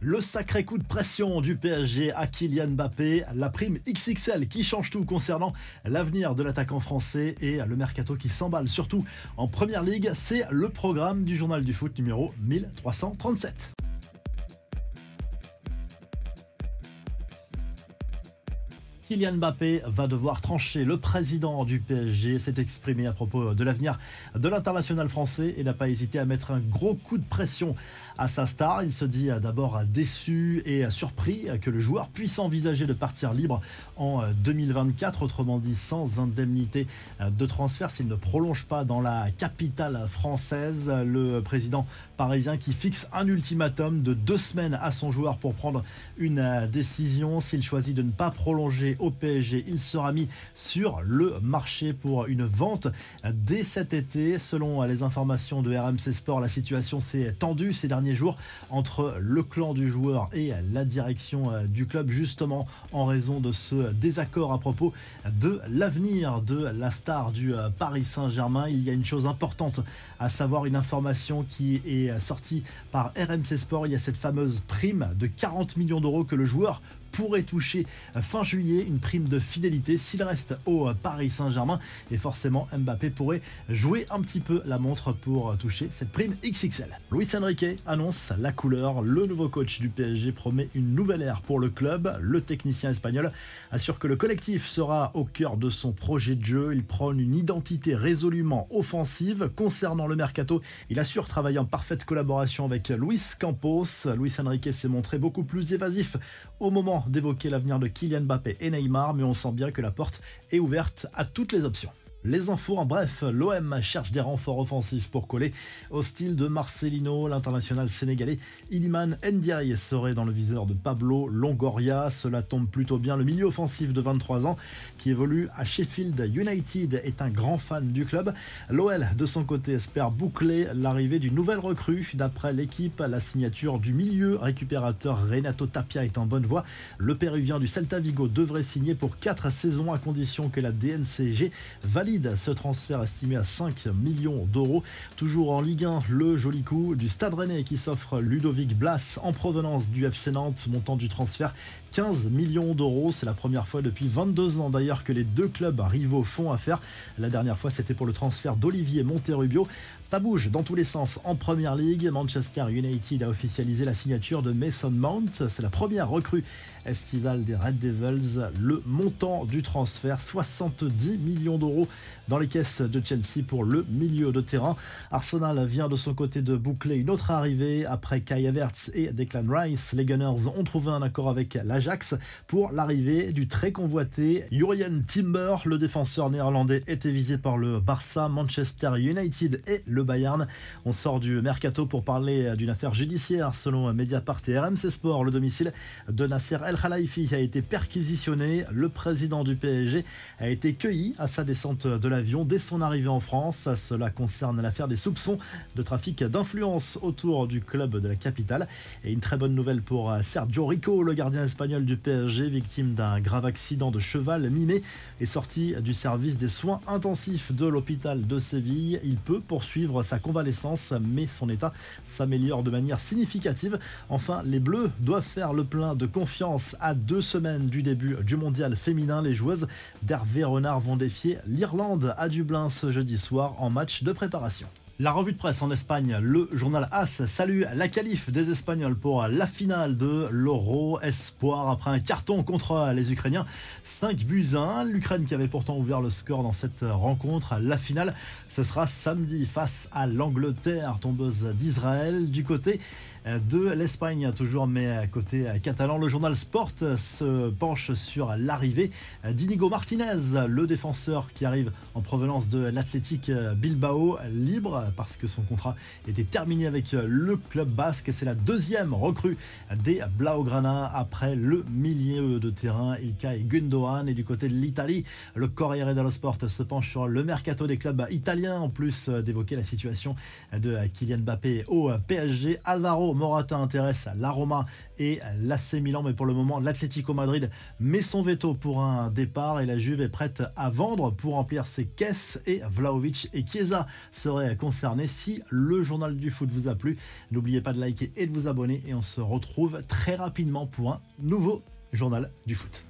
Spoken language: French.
Le sacré coup de pression du PSG à Kylian Mbappé, la prime XXL qui change tout concernant l'avenir de l'attaquant français et le mercato qui s'emballe surtout en première ligue, c'est le programme du journal du foot numéro 1337. Kylian Mbappé va devoir trancher. Le président du PSG s'est exprimé à propos de l'avenir de l'international français et n'a pas hésité à mettre un gros coup de pression à sa star. Il se dit d'abord déçu et surpris que le joueur puisse envisager de partir libre en 2024, autrement dit sans indemnité de transfert s'il ne prolonge pas dans la capitale française. Le président parisien qui fixe un ultimatum de deux semaines à son joueur pour prendre une décision. S'il choisit de ne pas prolonger au PSG. Il sera mis sur le marché pour une vente dès cet été. Selon les informations de RMC Sport, la situation s'est tendue ces derniers jours entre le clan du joueur et la direction euh, du club, justement en raison de ce désaccord à propos de l'avenir de la star du euh, Paris Saint-Germain. Il y a une chose importante à savoir, une information qui est sortie par RMC Sport. Il y a cette fameuse prime de 40 millions d'euros que le joueur pourrait toucher fin juillet une prime de fidélité s'il reste au Paris Saint-Germain. Et forcément, Mbappé pourrait jouer un petit peu la montre pour toucher cette prime XXL. Luis Enrique annonce la couleur. Le nouveau coach du PSG promet une nouvelle ère pour le club. Le technicien espagnol assure que le collectif sera au cœur de son projet de jeu. Il prône une identité résolument offensive. Concernant le mercato, il assure travailler en parfaite collaboration avec Luis Campos. Luis Enrique s'est montré beaucoup plus évasif au moment d'évoquer l'avenir de Kylian Mbappé et Neymar, mais on sent bien que la porte est ouverte à toutes les options. Les infos en bref, l'OM cherche des renforts offensifs pour coller au style de Marcelino. L'international sénégalais Iliman Ndiaye serait dans le viseur de Pablo Longoria. Cela tombe plutôt bien. Le milieu offensif de 23 ans qui évolue à Sheffield United est un grand fan du club. L'OL de son côté espère boucler l'arrivée d'une nouvelle recrue. D'après l'équipe, la signature du milieu récupérateur Renato Tapia est en bonne voie. Le péruvien du Celta Vigo devrait signer pour 4 saisons à condition que la DNCG valide ce transfert estimé à 5 millions d'euros. Toujours en Ligue 1, le joli coup du Stade Rennais qui s'offre Ludovic Blas en provenance du FC Nantes, montant du transfert 15 millions d'euros. C'est la première fois depuis 22 ans d'ailleurs que les deux clubs rivaux font affaire. La dernière fois, c'était pour le transfert d'Olivier Monterubio. Ça bouge dans tous les sens en première ligue. Manchester United a officialisé la signature de Mason Mount. C'est la première recrue estivale des Red Devils. Le montant du transfert, 70 millions d'euros dans les caisses de Chelsea pour le milieu de terrain. Arsenal vient de son côté de boucler une autre arrivée après Kai Havertz et Declan Rice. Les Gunners ont trouvé un accord avec pour l'arrivée du très convoité Jurien Timber. Le défenseur néerlandais était visé par le Barça, Manchester United et le Bayern. On sort du mercato pour parler d'une affaire judiciaire selon Mediapart et RMC Sport. Le domicile de Nasser El Khalifi a été perquisitionné. Le président du PSG a été cueilli à sa descente de l'avion dès son arrivée en France. Cela concerne l'affaire des soupçons de trafic d'influence autour du club de la capitale. Et une très bonne nouvelle pour Sergio Rico, le gardien espagnol du PSG, victime d'un grave accident de cheval mi-mai, est sorti du service des soins intensifs de l'hôpital de Séville. Il peut poursuivre sa convalescence, mais son état s'améliore de manière significative. Enfin, les Bleus doivent faire le plein de confiance à deux semaines du début du mondial féminin. Les joueuses d'Hervé Renard vont défier l'Irlande à Dublin ce jeudi soir en match de préparation. La revue de presse en Espagne, le journal AS salue la qualif des Espagnols pour la finale de l'Euro Espoir après un carton contre les Ukrainiens. 5 buts 1. L'Ukraine qui avait pourtant ouvert le score dans cette rencontre. La finale, ce sera samedi face à l'Angleterre, tombeuse d'Israël. Du côté de l'Espagne, toujours, mais à côté catalan, le journal Sport se penche sur l'arrivée d'Inigo Martinez, le défenseur qui arrive en provenance de l'Athletic Bilbao, libre parce que son contrat était terminé avec le club basque. C'est la deuxième recrue des Blaugrana après le milieu de terrain Ilkay Gundogan. Et du côté de l'Italie, le Corriere dello Sport se penche sur le mercato des clubs italiens, en plus d'évoquer la situation de Kylian Mbappé au PSG. Alvaro Morata intéresse la Roma et l'AC Milan, mais pour le moment, l'Atlético Madrid met son veto pour un départ et la Juve est prête à vendre pour remplir ses caisses et Vlaovic et Chiesa seraient concernés si le journal du foot vous a plu. N'oubliez pas de liker et de vous abonner et on se retrouve très rapidement pour un nouveau journal du foot.